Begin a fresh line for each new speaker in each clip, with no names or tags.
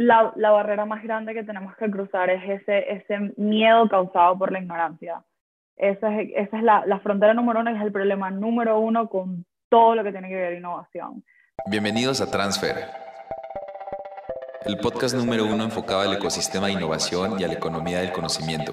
la, barrera más grande que tenemos que cruzar es ese, miedo causado por la ignorancia. Esa es, esa es la, la frontera número uno y es el problema número uno con todo lo que tiene que ver innovación.
Bienvenidos a Transfer, el podcast número uno enfocado al ecosistema de innovación y a la economía del conocimiento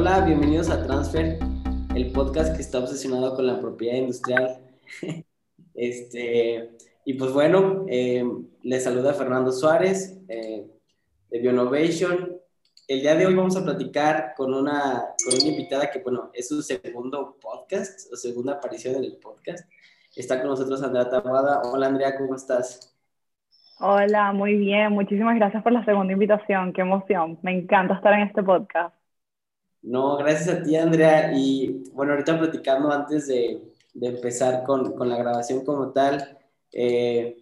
Hola, bienvenidos a Transfer, el podcast que está obsesionado con la propiedad industrial. este, y pues bueno, eh, les saluda Fernando Suárez eh, de Bionovation. El día de hoy vamos a platicar con una, con una invitada que, bueno, es su segundo podcast, o segunda aparición en el podcast. Está con nosotros Andrea Tabuada. Hola Andrea, ¿cómo estás?
Hola, muy bien. Muchísimas gracias por la segunda invitación. Qué emoción. Me encanta estar en este podcast.
No, gracias a ti, Andrea. Y bueno, ahorita platicando antes de, de empezar con, con, la grabación como tal, eh,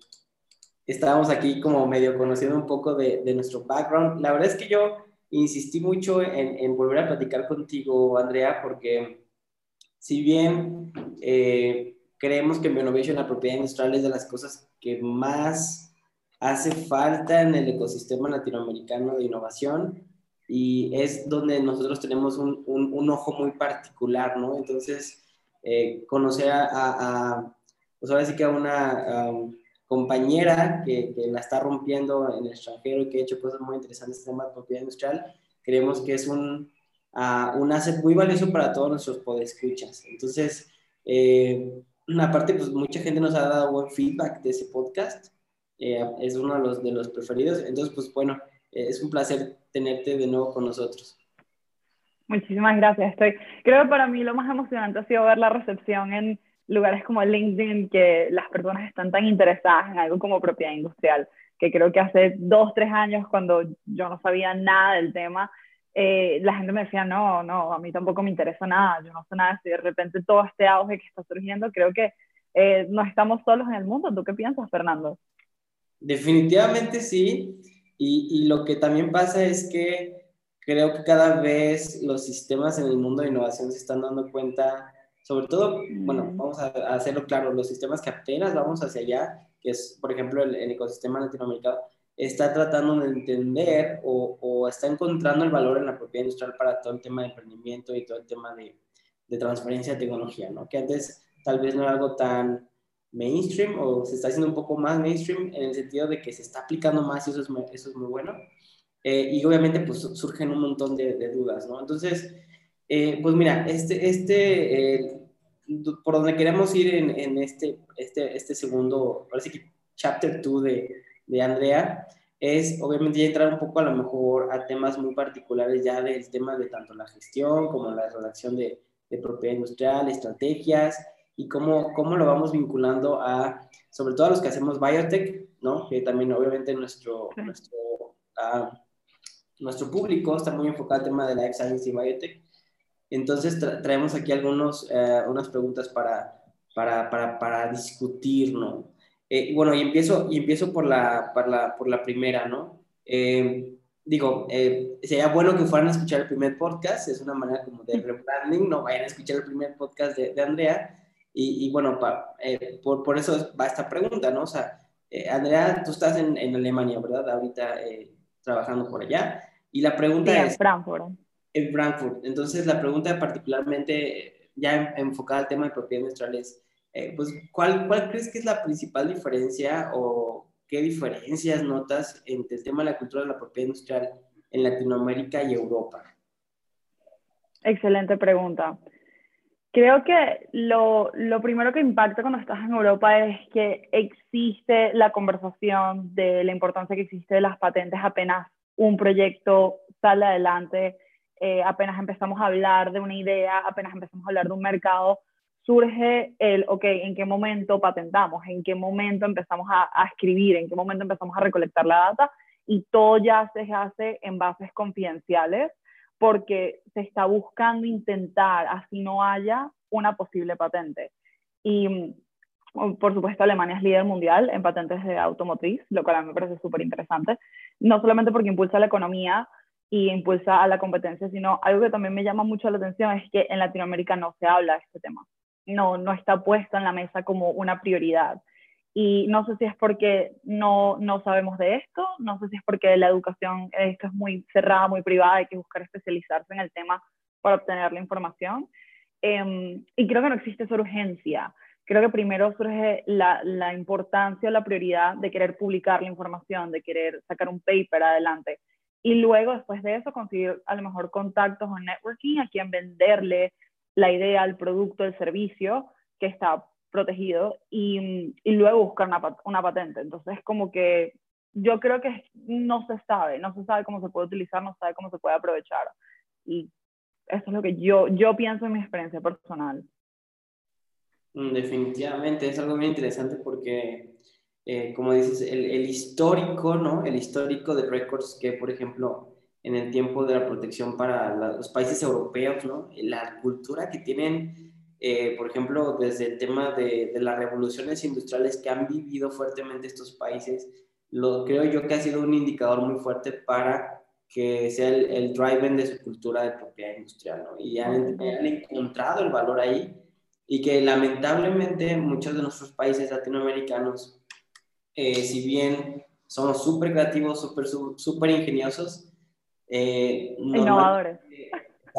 estábamos aquí como medio conociendo un poco de, de, nuestro background. La verdad es que yo insistí mucho en, volver a platicar contigo, Andrea, porque si bien eh, creemos que la propiedad industrial es de las cosas que más hace falta en el ecosistema latinoamericano de innovación, y es donde nosotros tenemos un, un, ojo muy particular, ¿no? Entonces, eh, conocer a, a, pues ahora sí que a una compañera que, que, la está rompiendo en el extranjero y que ha hecho cosas muy interesantes en el tema de propiedad industrial, creemos que es un, uh, un asset muy valioso para todos nuestros podescuchas. Entonces, eh, aparte, pues mucha gente nos ha dado buen feedback de ese podcast, eh, es uno de los, de los preferidos, entonces, pues bueno, es un placer tenerte de nuevo con nosotros.
Muchísimas gracias. Estoy, creo que para mí lo más emocionante ha sido ver la recepción en lugares como LinkedIn, que las personas están tan interesadas en algo como propiedad industrial, que creo que hace dos, tres años, cuando yo no sabía nada del tema, eh, la gente me decía, no, no, a mí tampoco me interesa nada, yo no sé nada, si de repente todo este auge que está surgiendo, creo que eh, no estamos solos en el mundo. ¿Tú qué piensas, Fernando?
Definitivamente sí. Y, y, lo que también pasa es que creo que cada vez los sistemas en el mundo de innovación se están dando cuenta, sobre todo, bueno, vamos a, hacerlo claro, los sistemas que apenas vamos hacia allá, que es, por ejemplo, el, el ecosistema latinoamericano, está tratando de entender o, o, está encontrando el valor en la propiedad industrial para todo el tema de emprendimiento y todo el tema de, de transferencia de tecnología, ¿no? Que antes tal vez no era algo tan mainstream o se está haciendo un poco más mainstream en el sentido de que se está aplicando más y eso es muy, eso es muy bueno. Eh, y obviamente pues surgen un montón de, de dudas, ¿no? Entonces, eh, pues mira, este, este, eh, por donde queremos ir en, en, este, este, este segundo, sí que chapter 2 de, de Andrea, es obviamente ya entrar un poco a lo mejor a temas muy particulares ya del tema de tanto la gestión como la redacción de, de propiedad industrial, estrategias, y cómo, cómo lo vamos vinculando a, sobre todo a los que hacemos biotech, ¿no? Que también obviamente nuestro, nuestro, uh, nuestro público está muy enfocado al tema de Life Science y Biotech. Entonces traemos aquí algunos, uh, unas preguntas para, para, para, para discutir, ¿no? Eh, bueno, y empiezo, y empiezo por, la, por, la, por la primera, ¿no? Eh, digo, eh, sería bueno que fueran a escuchar el primer podcast, es una manera como de rebranding, no vayan a escuchar el primer podcast de, de Andrea, y, bueno, eh, por, por, eso va esta pregunta, ¿no? O sea, eh, Andrea, tú estás en, en, Alemania, ¿verdad? Ahorita eh, trabajando por allá. Y la pregunta
sí,
es...
En Frankfurt.
En Frankfurt. Entonces, la pregunta particularmente, ya enfocada al tema de propiedad industrial es, pues, ¿cuál, ¿cuál crees que es la principal diferencia o qué diferencias notas entre el tema de la cultura de la propiedad industrial en Latinoamérica y Europa?
Excelente pregunta. Creo que lo, lo, primero que impacta cuando estás en Europa es que existe la conversación de la importancia que existe de las patentes apenas un proyecto sale adelante, eh, apenas empezamos a hablar de una idea, apenas empezamos a hablar de un mercado, surge el, ok, ¿en qué momento patentamos? ¿En qué momento empezamos a, a escribir? ¿En qué momento empezamos a recolectar la data? y todo ya se hace en bases confidenciales porque se está buscando intentar, así no haya una posible patente. Y mm, por supuesto, Alemania es líder mundial en patentes de automotriz, lo cual a mí me parece súper interesante, no solamente porque impulsa la economía y impulsa a la competencia, sino algo que también me llama mucho la atención es que en Latinoamérica no se habla de este tema, no, no está puesto en la mesa como una prioridad. Y no sé si es porque no, no sabemos de esto, no sé si es porque la educación, esto es muy cerrada, muy privada, hay que buscar especializarse en el tema para obtener la información. Em, y creo que no existe esa urgencia. Creo que primero surge la, la importancia o la prioridad de querer publicar la información, de querer sacar un paper adelante. Y luego, después de eso, conseguir a lo mejor contactos o networking a quien venderle la idea, el producto, el servicio que está protegido y, y luego buscar una, una, patente. Entonces, como que yo creo que no se sabe, no se sabe cómo se puede utilizar, no se sabe cómo se puede aprovechar. Y eso es lo que yo, yo pienso en mi experiencia personal.
Mm, definitivamente, es algo muy interesante porque, eh, como dices, el, el, histórico, ¿no? El histórico de récords que, por ejemplo, en el tiempo de la protección para los países europeos, ¿no? La cultura que tienen, eh, por ejemplo, desde el tema de, de, las revoluciones industriales que han vivido fuertemente estos países, lo creo yo que ha sido un indicador muy fuerte para que sea el, el driven de su cultura de propiedad industrial, ¿no? Y han, han, encontrado el valor ahí y que lamentablemente muchos de nuestros países latinoamericanos, eh, si bien somos súper creativos, súper super ingeniosos, eh,
innovadores.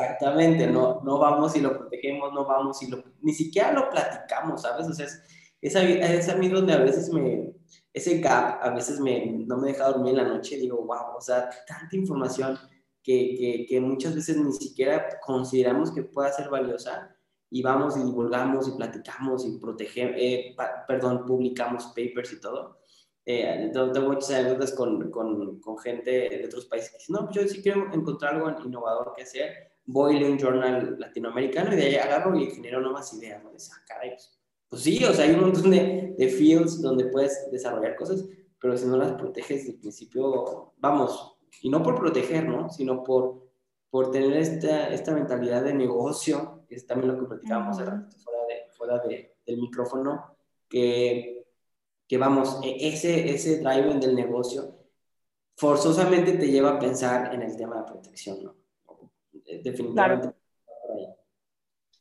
Exactamente, no, no vamos y lo protegemos, no vamos y lo, ni siquiera lo platicamos, ¿sabes? O sea, es, es, es a mí donde a veces me, ese gap a veces me, no me deja dormir en la noche, digo, wow, o sea, tanta información que, que, que muchas veces ni siquiera consideramos que pueda ser valiosa y vamos y divulgamos y platicamos y protegemos, eh, perdón, publicamos papers y todo. Eh, tengo muchas anécdotas con, con, con, gente de otros países que dicen, no, pues yo sí quiero encontrar algo innovador que hacer, voy a un journal latinoamericano y de ahí agarro y genero nuevas ideas, ¿no? Dice, ah, caray, pues, pues sí, o sea, hay un montón de, de fields donde puedes desarrollar cosas, pero si no las proteges desde el principio, vamos, y no por proteger, ¿no? Sino por, por tener esta, esta mentalidad de negocio, que es también lo que platicábamos fuera, de, fuera de, del micrófono, que, que vamos, e, ese, ese drive del negocio forzosamente te lleva a pensar en el tema de protección, ¿no? Definitivamente. Claro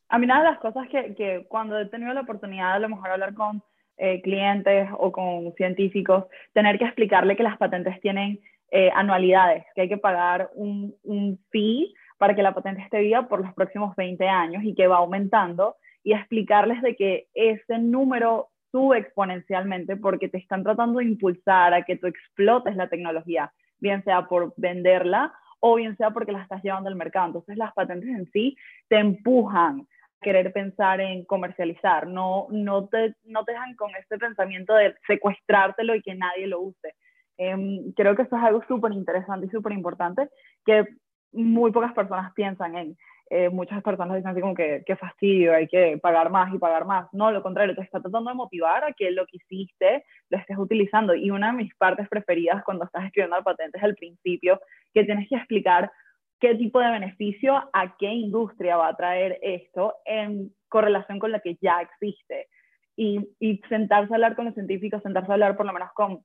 a mí una de las cosas que, que, cuando he tenido la oportunidad de a lo mejor hablar con eh, clientes o con científicos, tener que explicarle que las patentes tienen eh, anualidades, que hay que pagar un, un, fee para que la patente esté viva por los próximos 20 años y que va aumentando, y explicarles de que ese número sube exponencialmente porque te están tratando de impulsar a que tú explotes la tecnología, bien sea por venderla o bien sea porque la estás llevando al mercado. Entonces las patentes en sí te empujan querer pensar en comercializar, no, no, te, no te dejan con este pensamiento de secuestrártelo y que nadie lo use. Eh, creo que eso es algo súper interesante y súper importante que muy pocas personas piensan en. Eh, muchas personas dicen así como que, qué fastidio, hay que pagar más y pagar más. No, lo contrario, te está tratando de motivar a que lo que hiciste lo estés utilizando. Y una de mis partes preferidas cuando estás escribiendo la patente es el principio, que tienes que explicar qué tipo de beneficio a qué industria va a traer esto en correlación con la que ya existe. Y, y, sentarse a hablar con los científicos, sentarse a hablar por lo menos con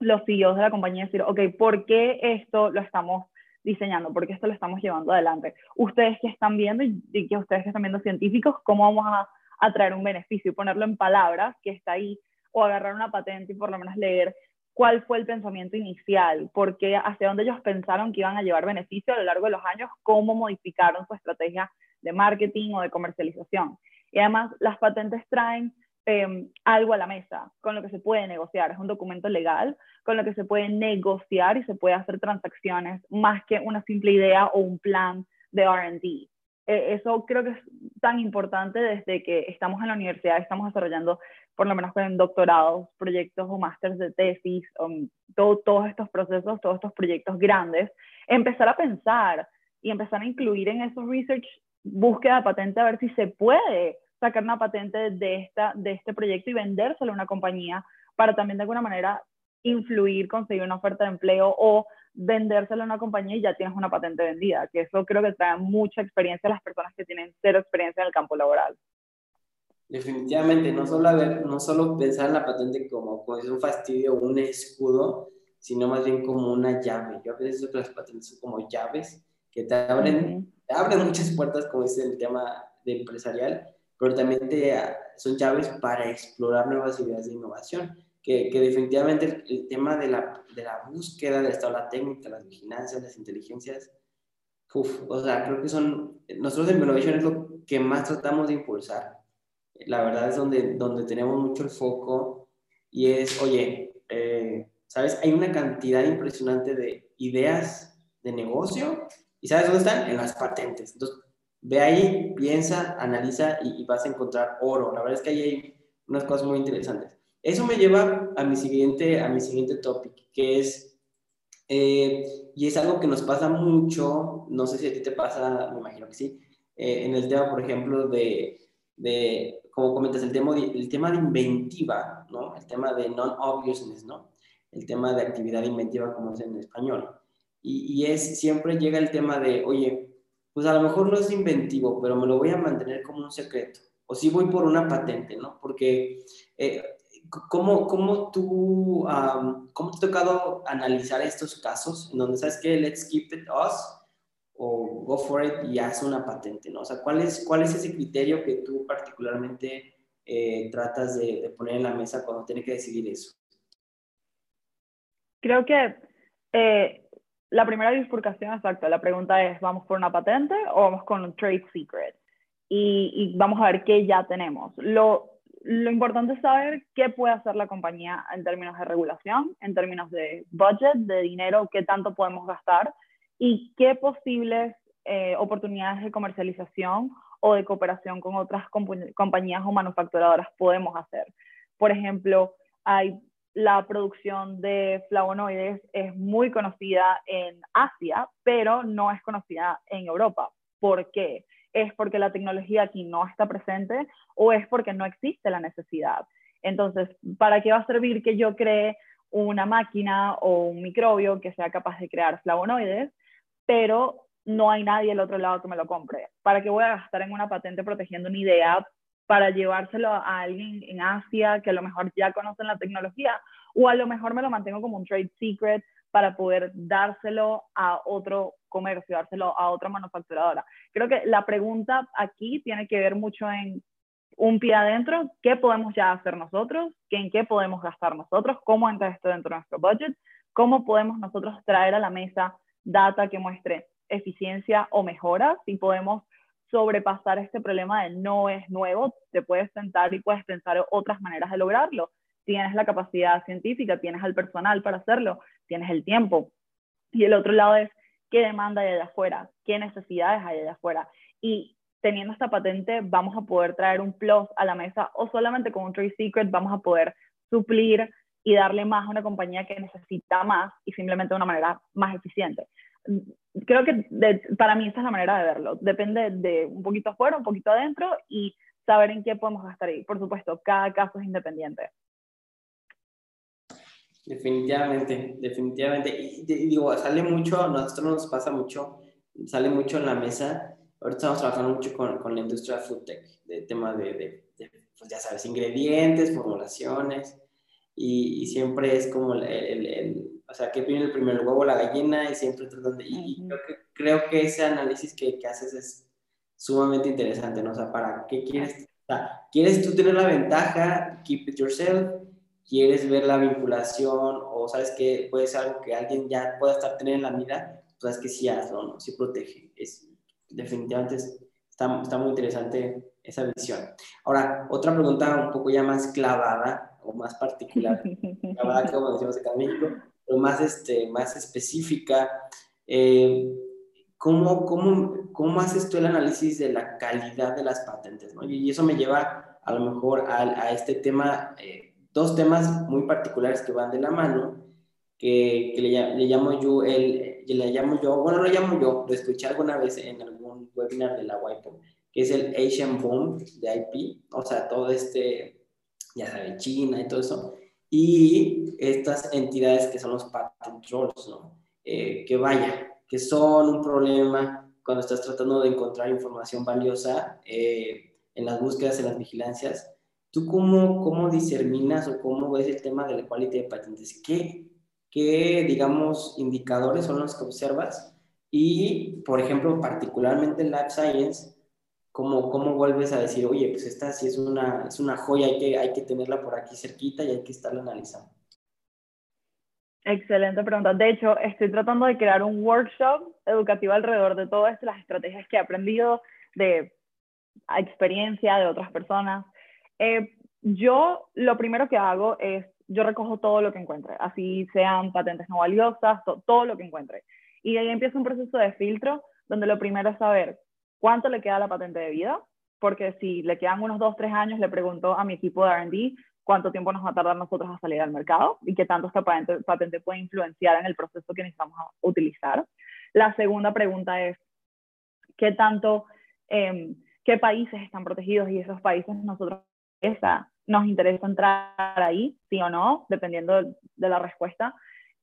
los CEOs de la compañía y decir, ok, ¿por qué esto lo estamos diseñando? ¿Por qué esto lo estamos llevando adelante? Ustedes que están viendo y que ustedes que están viendo científicos, ¿cómo vamos a, a traer un beneficio y ponerlo en palabras que está ahí? O agarrar una patente y por lo menos leer cuál fue el pensamiento inicial, porque hacia dónde ellos pensaron que iban a llevar beneficio a lo largo de los años, cómo modificaron su estrategia de marketing o de comercialización. Y además las patentes traen eh, algo a la mesa con lo que se puede negociar, es un documento legal con lo que se puede negociar y se puede hacer transacciones más que una simple idea o un plan de RD. Eh, eso creo que es tan importante desde que estamos en la universidad, estamos desarrollando por lo menos en doctorados, proyectos o másteres de tesis, um, todo, todos estos procesos, todos estos proyectos grandes, empezar a pensar y empezar a incluir en esos research búsqueda patente a ver si se puede sacar una patente de, esta, de este proyecto y vendérselo a una compañía para también de alguna manera influir, conseguir una oferta de empleo o vendérselo a una compañía y ya tienes una patente vendida, que eso creo que trae mucha experiencia a las personas que tienen cero experiencia en el campo laboral.
Definitivamente, no solo, ver, no solo pensar en la patente como, como es un fastidio o un escudo, sino más bien como una llave. Yo a veces creo que las patentes son como llaves que te abren, te abren muchas puertas, como es el tema de empresarial, pero también te, son llaves para explorar nuevas ideas de innovación que, que definitivamente el, tema de la, de la, búsqueda del estado la técnica, las vigilancias, las inteligencias, uf, o sea, creo que son, nosotros en Innovation es lo que más tratamos de impulsar. La verdad es donde, donde tenemos mucho el foco y es, oye, eh, ¿sabes? Hay una cantidad impresionante de ideas de negocio y ¿sabes dónde están? En las patentes. Entonces, ve ahí, piensa, analiza y, y vas a encontrar oro. La verdad es que ahí hay unas cosas muy interesantes. Eso me lleva a mi siguiente, a mi siguiente topic, que es, eh, y es algo que nos pasa mucho, no sé si a ti te pasa, me imagino que sí, eh, en el tema, por ejemplo, de, de como comentas, el tema, de, el tema de inventiva, ¿no? El tema de non-obviousness, ¿no? El tema de actividad inventiva, como es en español. Y, y, es, siempre llega el tema de, oye, pues a lo mejor no es inventivo, pero me lo voy a mantener como un secreto. O si voy por una patente, ¿no? Porque eh, ¿Cómo, cómo tú, cómo te ha tocado analizar estos casos en donde sabes que let's keep it us o go for it y haz una patente, ¿no? O sea, ¿cuál es, cuál es ese criterio que tú particularmente eh, tratas de, poner en la mesa cuando tienes que decidir eso?
Creo que eh, la primera bifurcación, exacto, la pregunta es, ¿vamos por una patente o vamos con un trade secret? Y, vamos a ver qué ya tenemos. Lo, lo importante es saber qué puede hacer la compañía en términos de regulación, en términos de budget, de dinero, qué tanto podemos gastar y qué posibles eh, oportunidades de comercialización o de cooperación con otras compañías o manufacturadoras podemos hacer. Por ejemplo, hay la producción de flavonoides es muy conocida en Asia, pero no es conocida en Europa. ¿Por qué? es porque la tecnología aquí no está presente o es porque no existe la necesidad. Entonces, ¿para qué va a servir que yo cree una máquina o un microbio que sea capaz de crear flavonoides, pero no hay nadie al otro lado que me lo compre? ¿Para qué voy a gastar en una patente protegiendo una idea para llevárselo a alguien en Asia que a lo mejor ya conocen la tecnología? O a lo mejor me lo mantengo como un trade secret para poder dárselo a otro comercio, dárselo a otra manufacturadora. Creo que la pregunta aquí tiene que ver mucho en un pie adentro, qué podemos ya hacer nosotros, en qué podemos gastar nosotros, cómo entra esto dentro de nuestro budget, cómo podemos nosotros traer a la mesa data que muestre eficiencia o mejora, si podemos sobrepasar este problema de no es nuevo, te puedes sentar y puedes pensar otras maneras de lograrlo tienes la capacidad científica, tienes el personal para hacerlo, tienes el tiempo. Y el otro lado es qué demanda hay allá afuera, qué necesidades hay allá afuera. Y teniendo esta patente vamos a poder traer un plus a la mesa o solamente con un trade secret vamos a poder suplir y darle más a una compañía que necesita más y simplemente de una manera más eficiente. Creo que para mí esta es la manera de verlo. Depende de un poquito afuera, un poquito adentro y saber en qué podemos gastar ahí. Por supuesto, cada caso es independiente.
Definitivamente, definitivamente. Y, digo, sale mucho, a nosotros nos pasa mucho, sale mucho en la mesa. Ahorita estamos trabajando mucho con, con la industria food tech, de tema de, de, pues ya sabes, ingredientes, formulaciones, y, y siempre es como el, el, o sea, que viene el primer huevo, la gallina, y siempre tratan de, y creo que, creo que ese análisis que, que haces es sumamente interesante, ¿no? O sea, ¿para qué quieres? O sea, ¿quieres tú tener la ventaja? Keep it yourself quieres ver la vinculación o sabes que puede ser algo que alguien ya pueda estar teniendo en la vida, pues es que sí hazlo, ¿no? Sí protege. Es, definitivamente está, está muy interesante esa visión. Ahora, otra pregunta un poco ya más clavada o más particular, clavada como decimos acá en México, pero más, este, más específica. Eh, ¿cómo, cómo, ¿Cómo haces tú el análisis de la calidad de las patentes? ¿no? Y eso me lleva a lo mejor a, a este tema eh, dos temas muy particulares que van de la mano, que, que le, le, llamo yo, el, le llamo yo, bueno, lo llamo yo, lo escuché alguna vez en algún webinar de la WIPO, que es el Asian Boom de IP, o sea, todo este, ya sabe, China y todo eso. Y estas entidades que son los patent trolls, ¿no? Eh, que vaya, que son un problema cuando estás tratando de encontrar información valiosa eh, en las búsquedas, en las vigilancias. ¿Tú cómo, cómo discerminas o cómo ves el tema de la cualidad de patentes? ¿Qué, ¿Qué, digamos, indicadores son los que observas? Y, por ejemplo, particularmente en Life Science, ¿cómo, cómo vuelves a decir, oye, pues esta sí es una, es una joya, hay que, hay que tenerla por aquí cerquita y hay que estarla analizando?
Excelente pregunta. De hecho, estoy tratando de crear un workshop educativo alrededor de todas las estrategias que he aprendido de experiencia de otras personas. Eh, yo lo primero que hago es, yo recojo todo lo que encuentre, así sean patentes no valiosas, todo lo que encuentre. Y ahí empieza un proceso de filtro donde lo primero es saber cuánto le queda la patente de vida, porque si le quedan unos dos, tres años, le pregunto a mi equipo de RD cuánto tiempo nos va a tardar nosotros a salir al mercado y qué tanto esta patente, puede influenciar en el proceso que necesitamos utilizar. La segunda pregunta es, ¿qué tanto, em, qué países están protegidos y esos países nosotros esa, nos interesa entrar ahí, sí o no, dependiendo de, la respuesta.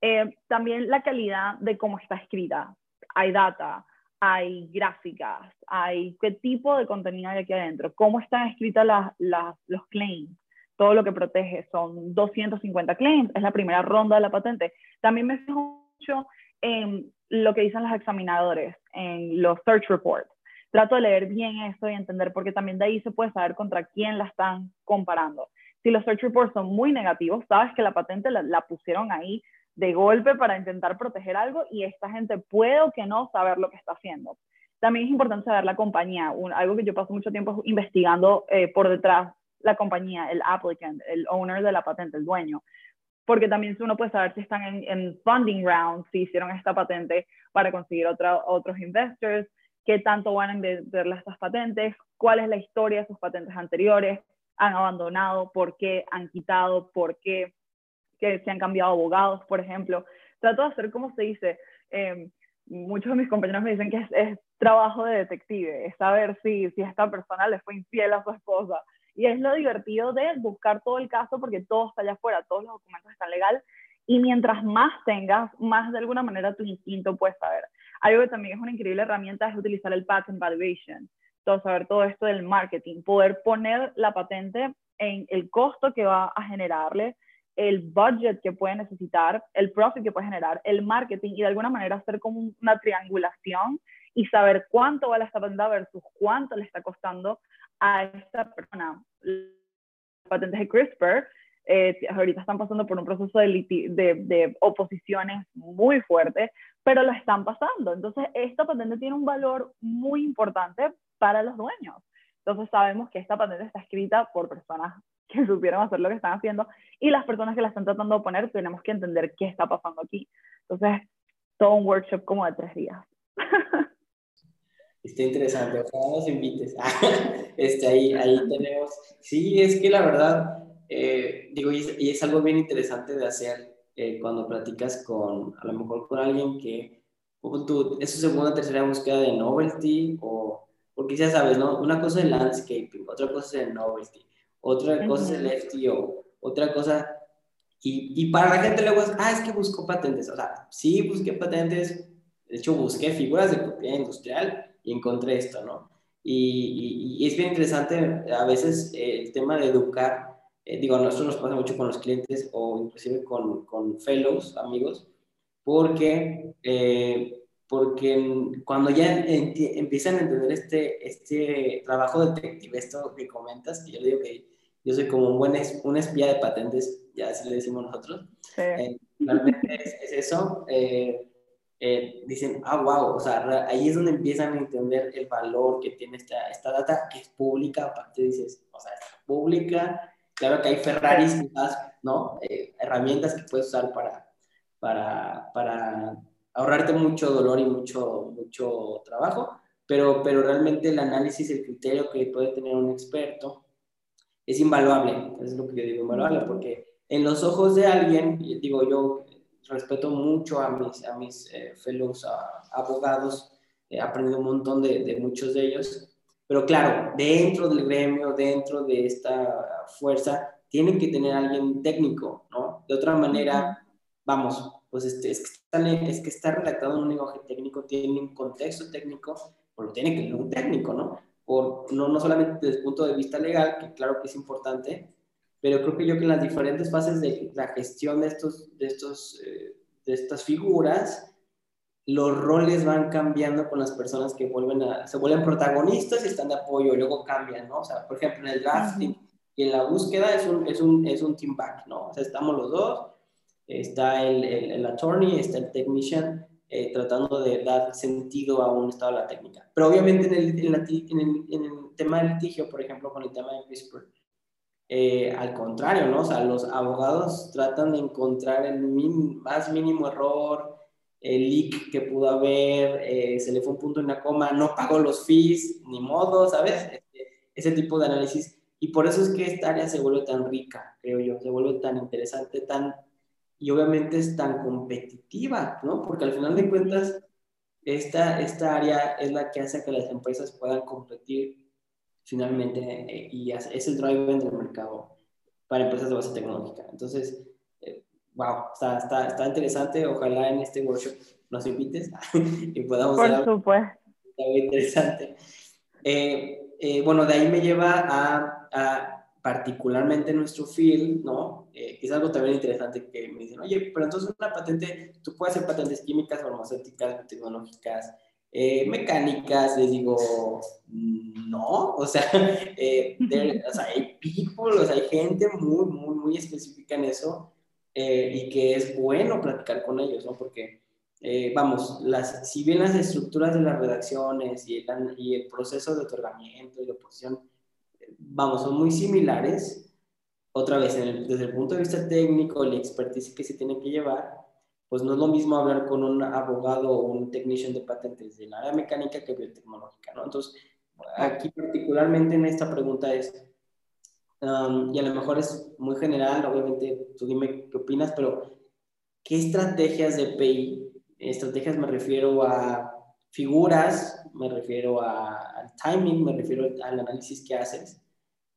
Eh, también la calidad de cómo está escrita. Hay data, hay gráficas, hay qué tipo de contenido hay aquí adentro, cómo están escritas los claims, todo lo que protege. Son 250 claims, es la primera ronda de la patente. También me fijo mucho en lo que dicen los examinadores, en los search reports. Trato de leer bien esto y entender, porque también de ahí se puede saber contra quién la están comparando. Si los search reports son muy negativos, sabes que la patente la, pusieron ahí de golpe para intentar proteger algo y esta gente puede o que no saber lo que está haciendo. También es importante saber la compañía. algo que yo paso mucho tiempo investigando eh, por detrás la compañía, el applicant, el owner de la patente, el dueño. Porque también uno puede saber si están en, funding round, si hicieron esta patente para conseguir otra, otros investors, qué tanto van a venderle estas patentes, cuál es la historia de sus patentes anteriores, han abandonado, por qué han quitado, por qué se han cambiado abogados, por ejemplo. Trato de hacer como se dice. Em, muchos de mis compañeros me dicen que es, trabajo de detective, es saber si, si esta persona le fue infiel a su esposa, y es lo divertido de buscar todo el caso porque todo está allá afuera, todos los documentos están legales. Y mientras más tengas, más de alguna manera tu instinto puede saber. Algo que también es una increíble herramienta es utilizar el patent valuation. Todo, saber todo esto del marketing, poder poner la patente en el costo que va a generarle, el budget que puede necesitar, el profit que puede generar, el marketing y de alguna manera hacer como una triangulación y saber cuánto vale esta patente versus cuánto le está costando a esta persona. Las patentes de CRISPR eh, ahorita están pasando por un proceso de, de, oposiciones muy fuerte, pero lo están pasando. Entonces, esta patente tiene un valor muy importante para los dueños. Entonces, sabemos que esta patente está escrita por personas que supieron hacer lo que están haciendo y las personas que la están tratando de poner, tenemos que entender qué está pasando aquí. Entonces, todo un workshop como de tres días.
Está interesante, ojalá nos invites. este, ahí, ahí tenemos. Sí, es que la verdad, eh, digo, y es, algo bien interesante de hacer eh, cuando platicas con, a lo mejor con alguien que tú, es su segunda o tercera búsqueda de novelty, o, porque ya sabes, ¿no? Una cosa es el landscaping, otra cosa es el novelty, otra cosa es el FTO, otra cosa. Y, y para la gente luego es, ah, es que busco patentes. O sea, sí busqué patentes, de hecho busqué figuras de propiedad industrial y encontré esto, ¿no? Y, y, es bien interesante a veces eh, el tema de educar, eh, digo, a nosotros nos pasa mucho con los clientes o inclusive con, con fellows, amigos, porque, eh, porque cuando ya empiezan a entender este, este trabajo detective, esto que comentas, que yo digo que yo soy como un buen un espía de patentes, ya así le decimos nosotros, sí. realmente es, es eso. Eh, dicen, ah, wow, o sea, ahí es donde empiezan a entender el valor que tiene esta, esta data, que es pública, aparte dices, o sea, es pública, claro que hay Ferraris, ¿no? Eh, herramientas que puedes usar para, para, para ahorrarte mucho dolor y mucho, mucho trabajo, pero, pero realmente el análisis, el criterio que puede tener un experto es invaluable, es lo que yo digo, invaluable, porque en los ojos de alguien, digo yo, respeto mucho a mis, a mis eh, fellows abogados, he aprendido un montón de, de, muchos de ellos, pero claro, dentro del gremio, dentro de esta fuerza, tienen que tener alguien técnico, ¿no? De otra manera, vamos, pues este, es, que está, es que está redactado en un lenguaje técnico, tiene un contexto técnico, pues lo tiene que leer un técnico, ¿no? Por, no, no solamente desde el punto de vista legal, que claro que es importante, pero creo que yo que en las diferentes fases de la gestión de, estos, de, estos, eh, de estas figuras, los roles van cambiando con las personas que vuelven a, se vuelven protagonistas y están de apoyo y luego cambian, ¿no? O sea, por ejemplo, en el drafting y en la búsqueda es un, es un, es un team back, ¿no? O sea, estamos los dos, está el, el, attorney, está el technician, eh, tratando de dar sentido a un estado de la técnica. Pero obviamente en el, en, el, en el, tema del litigio, por ejemplo, con el tema de CRISPR, eh, al contrario, ¿no? O sea, los abogados tratan de encontrar el más mínimo error, el leak que pudo haber, eh, se le fue un punto en una coma, no pagó los fees, ni modo, ¿sabes? Este, ese tipo de análisis. Y por eso es que esta área se vuelve tan rica, creo yo, se vuelve tan interesante, tan, y obviamente es tan competitiva, ¿no? Porque al final de cuentas, esta, esta área es la que hace que las empresas puedan competir finalmente eh, y es el driver del mercado para empresas de base tecnológica. Entonces, wow, está, está, está interesante. Ojalá en este workshop nos invites y podamos
Por supuesto.
Está muy interesante. Eh, eh, bueno, de ahí me lleva a, a particularmente nuestro field, ¿no? Eh, es algo también interesante que me dicen, oye, pero entonces una patente, tú puedes hacer patentes químicas, farmacéuticas, tecnológicas, mecánicas, les digo, no, o sea, o sea, hay people, o sea, hay gente muy, muy, muy específica en eso eh, y que es bueno platicar con ellos, ¿no? Porque, eh, vamos, las, si bien las estructuras de las redacciones y el, y el proceso de otorgamiento y de oposición, vamos, son muy similares, otra vez, desde el punto de vista técnico, la expertise que se tiene que llevar, pues no es lo mismo hablar con un abogado o un technician de patentes del área mecánica que biotecnológica, ¿no? Entonces, aquí particularmente en esta pregunta es, y a lo mejor es muy general, obviamente tú dime qué opinas, pero ¿qué estrategias de PI? Estrategias me refiero a figuras, me refiero al timing, me refiero al análisis que haces,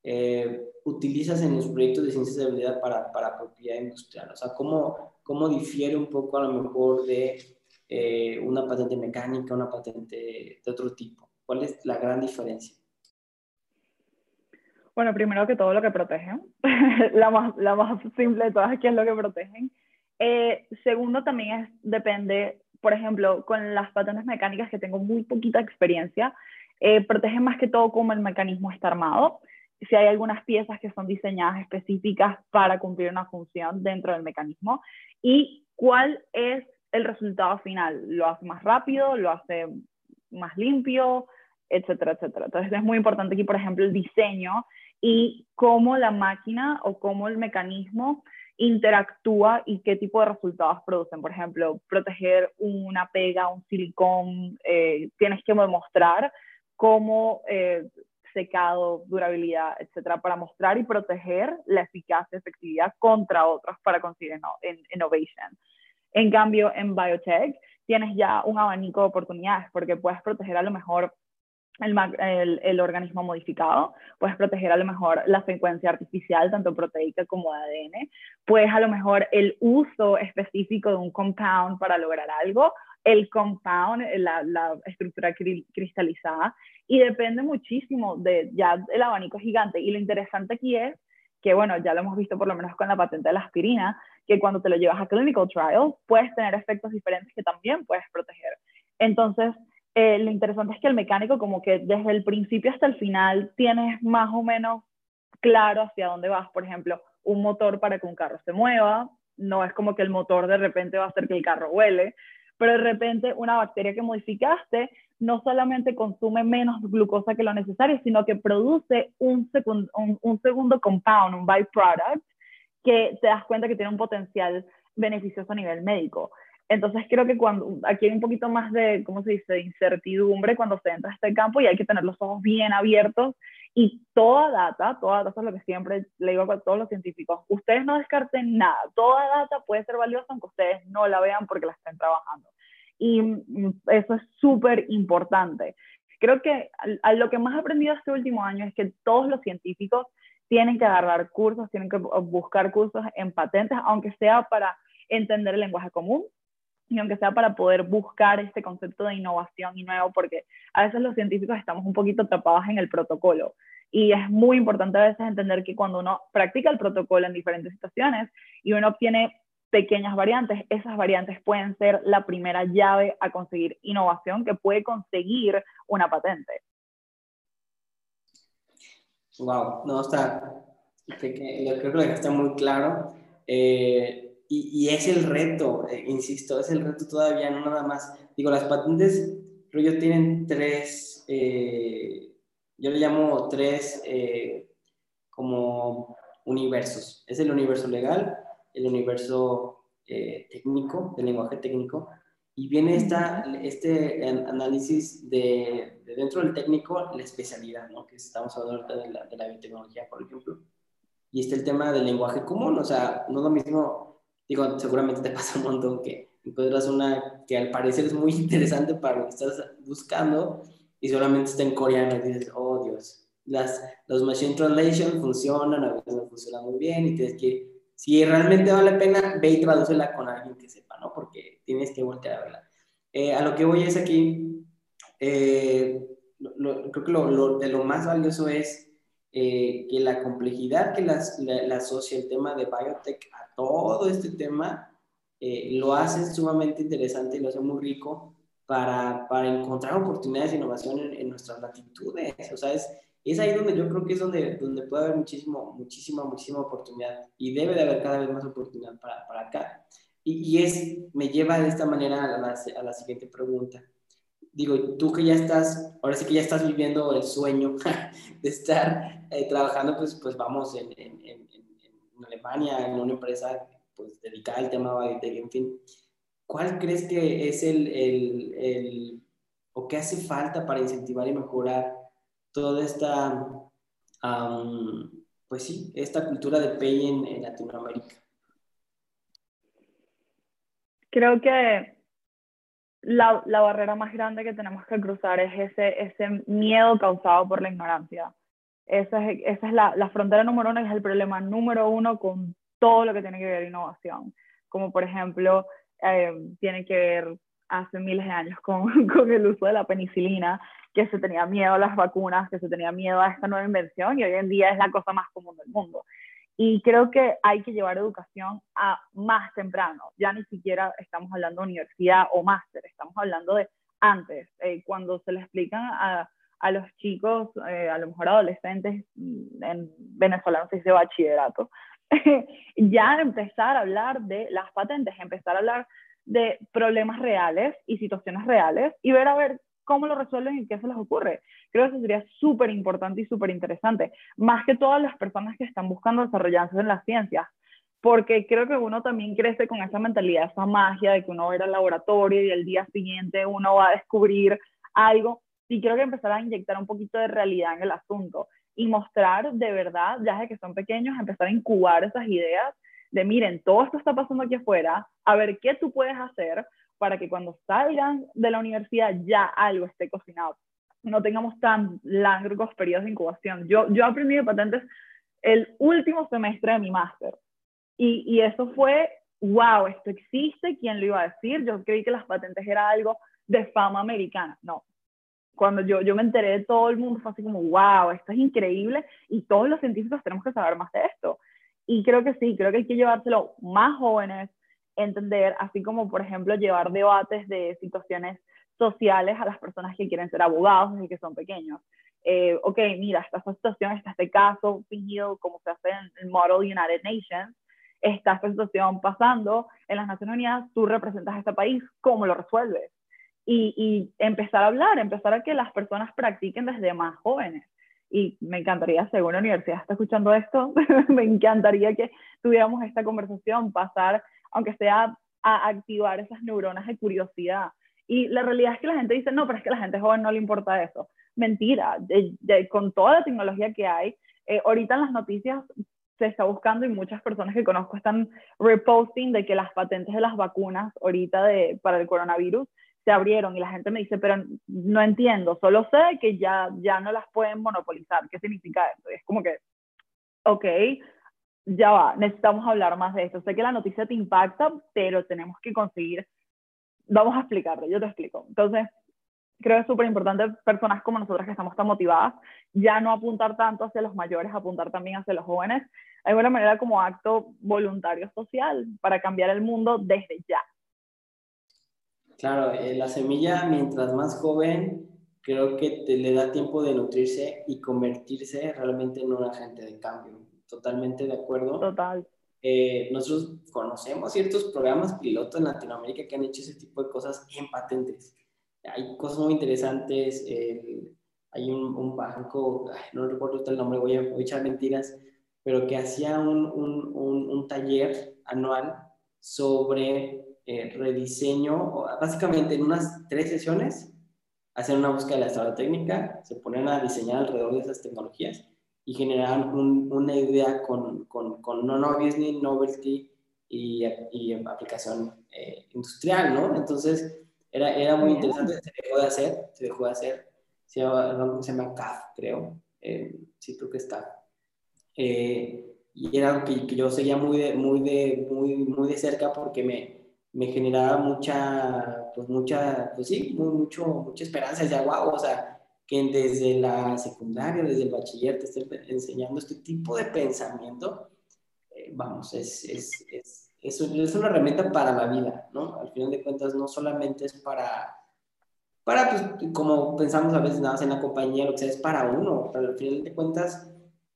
eh, utilizas en los proyectos de ciencias de habilidad para, para propiedad industrial. O sea, ¿cómo, cómo difiere un poco a lo mejor de eh, una patente mecánica, una patente de otro tipo? ¿Cuál es la gran diferencia?
Bueno, primero que todo lo que protegen. la, más, la más simple de todas, ¿qué es lo que protegen? Eh, segundo, también depende, por ejemplo, con las patentes mecánicas que tengo muy poquita experiencia, eh, protegen más que todo cómo el mecanismo está armado. Si hay algunas piezas que son diseñadas específicas para cumplir una función dentro del mecanismo y cuál es el resultado final. ¿Lo hace más rápido? ¿Lo hace más limpio? etcétera, etcétera. Entonces es muy importante aquí, por ejemplo, el diseño y cómo la máquina o cómo el mecanismo interactúa y qué tipo de resultados producen. Por ejemplo, proteger una pega, un silicón, eh, tienes que demostrar cómo eh, secado, durabilidad, etcétera, para mostrar y proteger la eficacia, efectividad contra otros para conseguir innovation. En cambio, en biotech tienes ya un abanico de oportunidades porque puedes proteger a lo mejor el, el, organismo modificado, puedes proteger a lo mejor la secuencia artificial, tanto proteica como de ADN, puedes a lo mejor el uso específico de un compound para lograr algo, el compound, la, la estructura cristalizada, y depende muchísimo de ya el abanico gigante. Y lo interesante aquí es que, bueno, ya lo hemos visto por lo menos con la patente de la aspirina, que cuando te lo llevas a clinical trials puedes tener efectos diferentes que también puedes proteger. Entonces, eh, lo interesante es que el mecánico como que desde el principio hasta el final tienes más o menos claro hacia dónde vas. Por ejemplo, un motor para que un carro se mueva, no es como que el motor de repente va a hacer que el carro huele, pero de repente una bacteria que modificaste no solamente consume menos glucosa que lo necesario, sino que produce un, un, un segundo compound, un byproduct, que te das cuenta que tiene un potencial beneficioso a nivel médico. Entonces creo que cuando aquí hay un poquito más de, ¿cómo se dice?, incertidumbre cuando se entra a este campo y hay que tener los ojos bien abiertos y toda data, toda data es lo que siempre le digo a todos los científicos, ustedes no descarten nada, toda data puede ser valiosa aunque ustedes no la vean porque la estén trabajando. Y mm, eso es súper importante. Creo que lo que más he aprendido este último año es que todos los científicos tienen que agarrar cursos, tienen que buscar cursos en patentes, aunque sea para entender el lenguaje común y aunque sea para poder buscar este concepto de innovación y nuevo, porque a veces los científicos estamos un poquito atrapados en el protocolo. Y es muy importante a veces entender que cuando uno practica el protocolo en diferentes situaciones y uno obtiene pequeñas variantes, esas variantes pueden ser la primera llave a conseguir innovación que puede conseguir una patente.
Wow, no, está, creo que está muy claro. Eh, y, es el reto, eh, insisto, es el reto todavía, no nada más. Digo, las patentes, creo yo, tienen tres, eh, yo le llamo tres como universos. Es el universo legal, el universo técnico, del lenguaje técnico, y viene esta, este análisis de, dentro del técnico, la especialidad, ¿no? que estamos hablando ahorita de la, de la biotecnología, por ejemplo. Y está el tema del lenguaje común, o sea, no es lo mismo, digo, seguramente te pasa un montón que encuentras una que al parecer es muy interesante para lo que estás buscando y solamente está en coreano y dices, oh Dios, las, los machine translation funcionan, a veces no funcionan muy bien y tienes que, si realmente vale la pena, ve y tradúcela con alguien que sepa, ¿no? Porque tienes que voltear a verla. Eh, a lo que voy es aquí, eh, creo que lo, de lo más valioso es eh, que la complejidad que la, asocia el tema de biotech a todo este tema lo hace sumamente interesante y lo hace muy rico para, para encontrar oportunidades de innovación en, nuestras latitudes. O sea, es, es, ahí donde yo creo que es donde, donde puede haber muchísimo, muchísima, muchísima oportunidad y debe de haber cada vez más oportunidad para, para acá. Y, es, me lleva de esta manera a la, a la, siguiente pregunta. Digo, tú que ya estás, ahora sí que ya estás viviendo el sueño de estar eh, trabajando, pues, pues vamos, en, en, en, Alemania, en una empresa pues, dedicada al tema de en fin. ¿Cuál crees que es el, el, el, o qué hace falta para incentivar y mejorar toda esta, pues sí, esta cultura de pay en Latinoamérica?
creo que la, la, barrera más grande que tenemos que cruzar es ese, ese miedo causado por la ignorancia. Esa es, esa es la, la, frontera número uno y es el problema número uno con todo lo que tiene que ver innovación. Como por ejemplo, eh, tiene que ver hace miles de años con, con, el uso de la penicilina, que se tenía miedo a las vacunas, que se tenía miedo a esta nueva invención y hoy en día es la cosa más común del mundo. Y creo que hay que llevar educación a más temprano. Ya ni siquiera estamos hablando de universidad o máster, estamos hablando de antes, eh, cuando se le explican a, a los chicos, eh, a lo mejor adolescentes, mm, en venezolano se dice bachillerato, ya empezar a hablar de las patentes, empezar a hablar de problemas reales y situaciones reales y ver a ver cómo lo resuelven y qué se les ocurre. Creo que eso sería súper importante y súper interesante, más que todas las personas que están buscando desarrollarse en las ciencias, porque creo que uno también crece con esa mentalidad, esa magia de que uno va a ir al laboratorio y el día siguiente uno va a descubrir algo, y creo que empezar a inyectar un poquito de realidad en el asunto y mostrar de verdad, ya desde que son pequeños, empezar a incubar esas ideas de miren, todo esto está pasando aquí afuera, a ver qué tú puedes hacer para que cuando salgan de la universidad ya algo esté cocinado, no tengamos tan largos periodos de incubación. Yo, yo aprendí de patentes el último semestre de mi máster y, y eso fue, wow, esto existe, ¿quién lo iba a decir? Yo creí que las patentes era algo de fama americana, no. Cuando yo, yo me enteré de todo el mundo fue así como, wow, esto es increíble y todos los científicos tenemos que saber más de esto. Y creo que sí, creo que hay que llevárselo más jóvenes, entender, así como por ejemplo llevar debates de situaciones sociales a las personas que quieren ser abogados desde que son pequeños. Eh, ok, mira, esta situación, está este caso fingido como se hace en el Model United Nations, está esta situación pasando en las Naciones Unidas, tú representas a este país, ¿cómo lo resuelves? Y, y empezar a hablar, empezar a que las personas practiquen desde más jóvenes y me encantaría, según la universidad está escuchando esto, me encantaría que tuviéramos esta conversación, pasar aunque sea a activar esas neuronas de curiosidad. Y la realidad es que la gente dice, no, pero es que a la gente joven no le importa eso. Mentira, con toda la tecnología que hay, eh, ahorita en las noticias se está buscando y muchas personas que conozco están reposting de que las patentes de las vacunas ahorita de, para el coronavirus se abrieron y la gente me dice, pero no entiendo, solo sé que ya, ya no las pueden monopolizar. ¿Qué significa eso? Y es como que ok, ya va, necesitamos hablar más de esto. Sé que la noticia te impacta, pero tenemos que conseguir, vamos a explicarlo, yo te explico. Entonces, creo que es súper importante personas como nosotras que estamos tan motivadas, ya no apuntar tanto hacia los mayores, apuntar también hacia los jóvenes, de alguna manera como acto voluntario social para cambiar el mundo desde ya.
Claro, eh, la semilla mientras más joven, creo que te le da tiempo de nutrirse y convertirse realmente en un agente de cambio. Totalmente de acuerdo.
Total.
Eh, nosotros conocemos ciertos programas piloto en Latinoamérica que han hecho ese tipo de cosas en patentes hay cosas muy interesantes. hay un, banco, no recuerdo el nombre, voy a, echar mentiras, pero que hacía un, un, un taller anual sobre eh, rediseño, básicamente en unas tres sesiones, hacían una búsqueda de la estrategia técnica, se ponían a diseñar alrededor de esas tecnologías y generaban una idea con, con, con no business, novelty y, y aplicación eh, industrial, ¿no? Entonces, era, era muy interesante, se dejó de hacer, se dejó de hacer. Se llama, se llama CAF, creo. Eh, sí, creo que está. Eh, y era algo que, que, yo seguía muy de, muy de, muy, muy de cerca porque me, me generaba mucha, pues mucha, pues sí, mucho, mucha esperanza. Decía, wow, o sea, que desde la secundaria, desde el bachiller, te estén enseñando este tipo de pensamiento, eh, vamos, es, es, es es, una herramienta para la vida, ¿no? Al final de cuentas, no solamente es para, para pues, como pensamos a veces nada más en la compañía, lo que sea, es para uno, pero al final de cuentas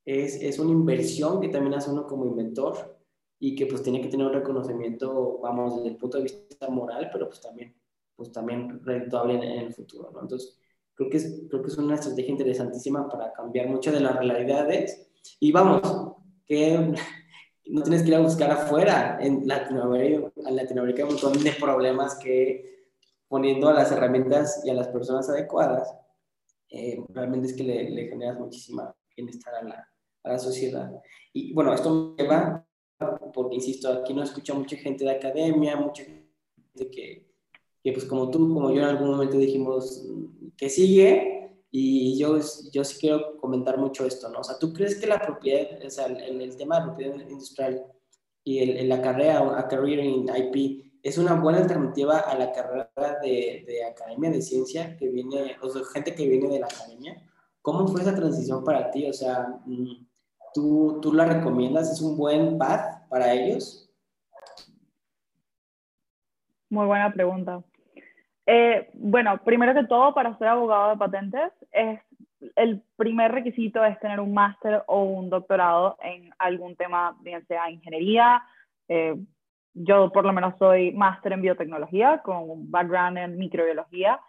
es, es una inversión que también hace uno como inventor y que pues tiene que tener un reconocimiento, vamos, desde el punto de vista moral, pero pues también, pues también rentable en, en el futuro, ¿no? Entonces, creo que, es, creo que es una estrategia interesantísima para cambiar muchas de las realidades y vamos, que no tienes que ir a buscar afuera. En Latinoamérica, en Latinoamérica hay un montón de problemas que poniendo a las herramientas y a las personas adecuadas, eh, realmente es que le, le, generas muchísima bienestar a la, a la sociedad. Y bueno, esto me lleva, porque insisto, aquí no escucha mucha gente de academia, mucha gente que, que pues como tú, como yo en algún momento dijimos, que sigue, y yo, yo sí quiero comentar mucho esto, ¿no? O sea, ¿tú crees que la propiedad, o sea, el, el tema de propiedad industrial y el, la carrera, a career in IP, es una buena alternativa a la carrera de, de academia de ciencia que viene, o gente que viene de la academia? ¿Cómo fue esa transición para ti? O sea, ¿tú, tú la recomiendas? ¿Es un buen path para ellos?
Muy buena pregunta. Eh, bueno, primero que todo, para ser abogado de patentes, es, el primer requisito es tener un máster o un doctorado en algún tema, bien sea ingeniería. Eh, yo por lo menos soy máster en biotecnología con un background en microbiología.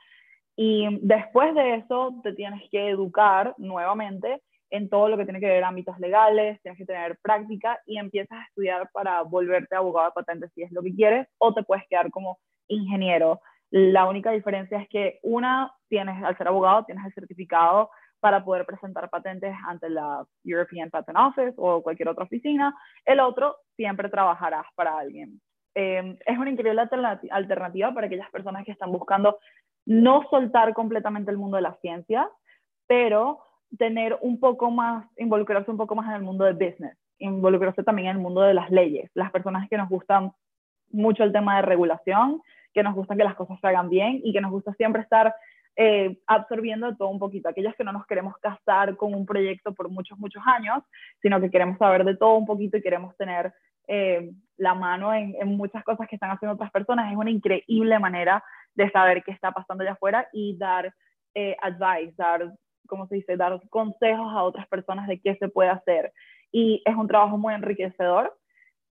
Y después de eso te tienes que educar nuevamente en todo lo que tiene que ver ámbitos legales, tienes que tener práctica y empiezas a estudiar para volverte abogado de patentes si es lo que quieres o te puedes quedar como ingeniero la única diferencia es que una, tienes, al ser abogado, tienes el certificado para poder presentar patentes ante la European Patent Office o cualquier otra oficina. El otro, siempre trabajarás para alguien. Eh, es una increíble alternativa para aquellas personas que están buscando no soltar completamente el mundo de la ciencia, pero tener un poco más, involucrarse un poco más en el mundo de business, involucrarse también en el mundo de las leyes. Las personas que nos gustan mucho el tema de regulación, que nos gusta que las cosas se hagan bien y que nos gusta siempre estar eh, absorbiendo todo un poquito. Aquellas que no nos queremos casar con un proyecto por muchos, muchos años, sino que queremos saber de todo un poquito y queremos tener eh, la mano en, muchas cosas que están haciendo otras personas. Es una increíble manera de saber qué está pasando allá afuera y dar eh, advice, dar, ¿cómo se dice?, dar consejos a otras personas de qué se puede hacer. Y es un trabajo muy enriquecedor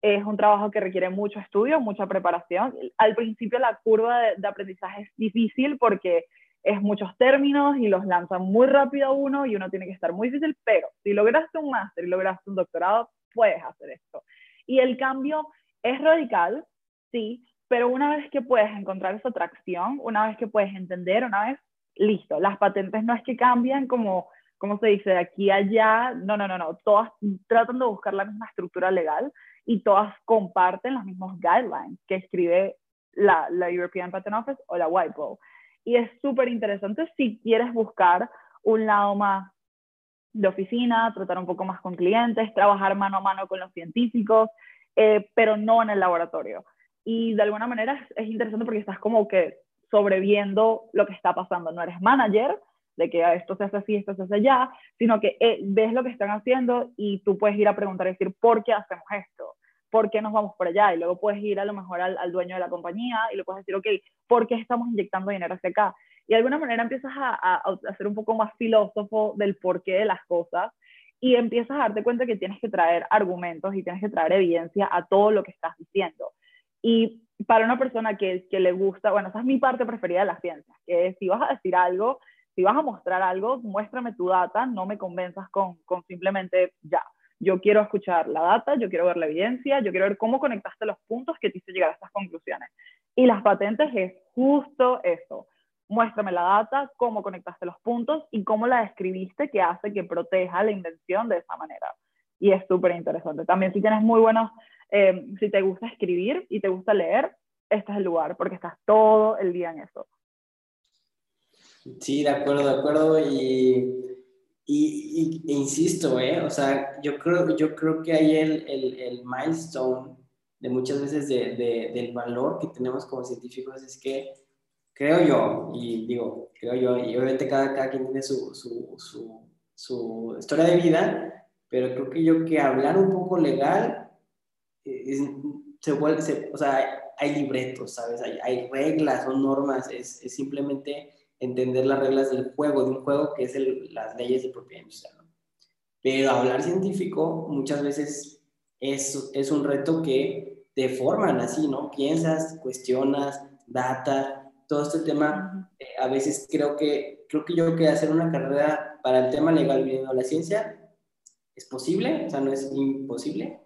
es un trabajo que requiere mucho estudio, mucha preparación. Al principio la curva de, aprendizaje es difícil porque es muchos términos y los lanzan muy rápido uno y uno tiene que estar muy difícil, pero si lograste un máster y lograste un doctorado, puedes hacer esto. Y el cambio es radical, sí, pero una vez que puedes encontrar esa atracción, una vez que puedes entender, una vez, listo, las patentes no es que cambian como, como se dice, de aquí a allá, no, no, no, no, todas tratan de buscar la misma estructura legal, y todas comparten los mismos guidelines que escribe la, European Patent Office o la Bowl. Y es súper interesante si quieres buscar un lado más de oficina, tratar un poco más con clientes, trabajar mano a mano con los científicos, eh, pero no en el laboratorio. Y de alguna manera es, interesante porque estás como que sobreviendo lo que está pasando. No eres manager de que esto se hace así, esto se hace allá, sino que eh, ves lo que están haciendo y tú puedes ir a preguntar y decir, ¿por qué hacemos esto? ¿Por qué nos vamos por allá? Y luego puedes ir a lo mejor al, al dueño de la compañía y le puedes decir, ok, ¿por qué estamos inyectando dinero hacia acá? Y de alguna manera empiezas a, a, ser un poco más filósofo del porqué de las cosas y empiezas a darte cuenta que tienes que traer argumentos y tienes que traer evidencia a todo lo que estás diciendo. Y para una persona que, que le gusta, bueno, esa es mi parte preferida de la ciencia, que si vas a decir algo, si vas a mostrar algo, muéstrame tu data, no me convenzas con, con simplemente ya. Yo quiero escuchar la data, yo quiero ver la evidencia, yo quiero ver cómo conectaste los puntos que te hizo llegar a estas conclusiones. Y las patentes es justo eso muéstrame la data, cómo conectaste los puntos y cómo la describiste que hace que proteja la invención de esa manera. Y es súper interesante. También si tienes muy buenos, eh, si te gusta escribir y te gusta leer, este es el lugar porque estás todo el día en eso.
Sí, de acuerdo, de acuerdo. Y, y, e insisto, ¿eh? o sea, yo creo, yo creo que hay el, el, el milestone de muchas veces de, de, del valor que tenemos como científicos es que creo yo, y digo, creo yo, y obviamente cada, cada quien tiene su, su, su, su, historia de vida, pero creo que yo que hablar un poco legal, eh, se vuelve, o sea, hay libretos, ¿sabes? Hay, hay reglas o normas, es, es, simplemente entender las reglas del juego, de un juego que es el, las leyes de propiedad industrial. ¿no? Pero hablar científico muchas veces es, es un reto que te forman así, ¿no? Piensas, cuestionas, data, todo este tema, eh, a veces creo que, creo que yo que hacer una carrera para el tema legal viniendo la ciencia es posible, o sea, no es imposible.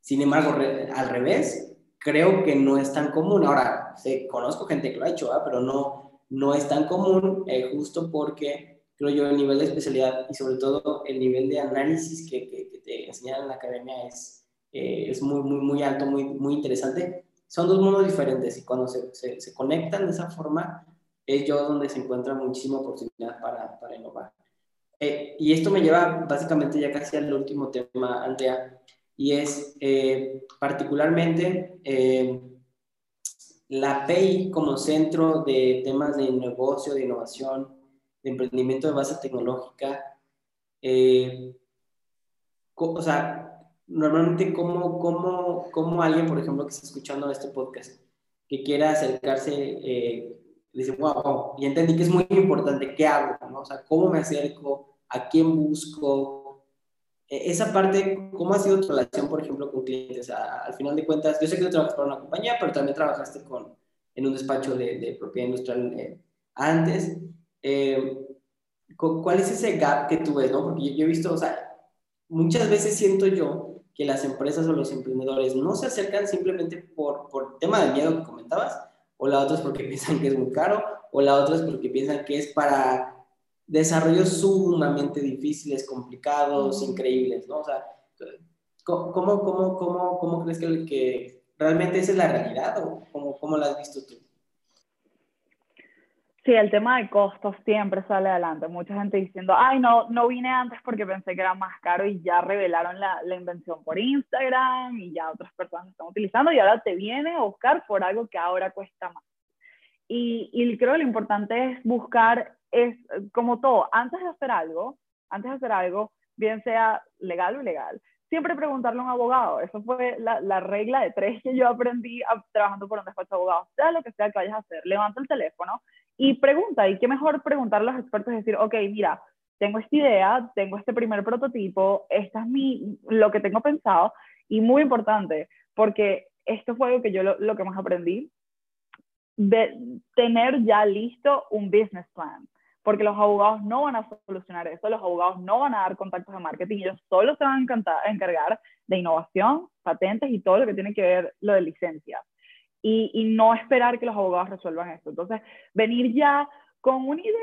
Sin embargo, al revés, creo que no es tan común. Ahora, sé, conozco gente que lo ha hecho, pero no, no es tan común, eh, justo porque creo yo el nivel de especialidad y sobre todo el nivel de análisis que, que, te enseñan en la academia es, eh, es muy, muy, muy alto, muy, muy interesante son dos mundos diferentes y cuando se, se, conectan de esa forma es yo donde se encuentra muchísima oportunidad para, para innovar. Eh, y esto me lleva básicamente ya casi al último tema, Andrea, y es eh, particularmente eh, la PEI como centro de temas de negocio, de innovación, de emprendimiento de base tecnológica. o sea, normalmente cómo, cómo, cómo alguien, por ejemplo, que está escuchando este podcast, que quiera acercarse, eh, dice, wow, y entendí que es muy importante, ¿qué hago? ¿no? O sea, ¿cómo me acerco? ¿A quién busco? E, esa parte, ¿cómo ha sido tu relación, por ejemplo, con clientes? al final de cuentas, yo sé que tú trabajas para una compañía, pero también trabajaste con, en un despacho de, de propiedad industrial eh, antes. Eh, ¿Cuál es ese gap que tú ves? ¿no? Porque yo, yo he visto, o sea, muchas veces siento yo que las empresas o los emprendedores no se acercan simplemente por, por tema de miedo que comentabas, o la otra es porque piensan que es muy caro, o la otra es porque piensan que es para desarrollos sumamente difíciles, complicados, increíbles, ¿no? O sea, ¿cómo, cómo, cómo, cómo crees que, que realmente esa es la realidad o cómo, cómo la has visto tú?
Sí, el tema de costos siempre sale adelante. Mucha gente diciendo, ay, no, no vine antes porque pensé que era más caro y ya revelaron la, la invención por Instagram y ya otras personas están utilizando y ahora te viene a buscar por algo que ahora cuesta más. Y, y creo que lo importante es buscar, es como todo, antes de hacer algo, antes de hacer algo, bien sea legal o ilegal, siempre preguntarle a un abogado. Eso fue la, la regla de tres que yo aprendí trabajando por un despacho de abogados. Sea lo que sea que vayas a hacer, levanta el teléfono y pregunta, y qué mejor preguntar a los expertos y decir, ok, mira, tengo esta idea, tengo este primer prototipo, esta es mi, lo que tengo pensado, y muy importante, porque esto fue algo que yo lo, lo que más aprendí, de tener ya listo un business plan, porque los abogados no van a solucionar eso, los abogados no van a dar contactos de marketing, ellos solo se van a encargar de innovación, patentes y todo lo que tiene que ver lo de licencias y, no esperar que los abogados resuelvan esto. Entonces, venir ya con una idea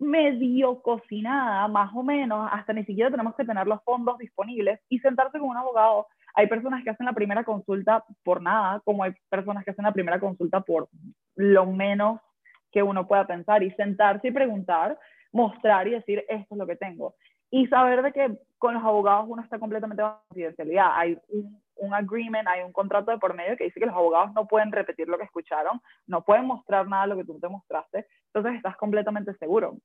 medio cocinada, más o menos, hasta ni siquiera tenemos que tener los fondos disponibles y sentarse con un abogado. Hay personas que hacen la primera consulta por nada, como hay personas que hacen la primera consulta por lo menos que uno pueda pensar y sentarse y preguntar, mostrar y decir, esto es lo que tengo. y saber de que con los abogados uno está completamente bajo confidencialidad. Hay un, un, agreement, hay un contrato de por medio que dice que los abogados no pueden repetir lo que escucharon, no pueden mostrar nada de lo que tú te mostraste, entonces estás completamente seguro.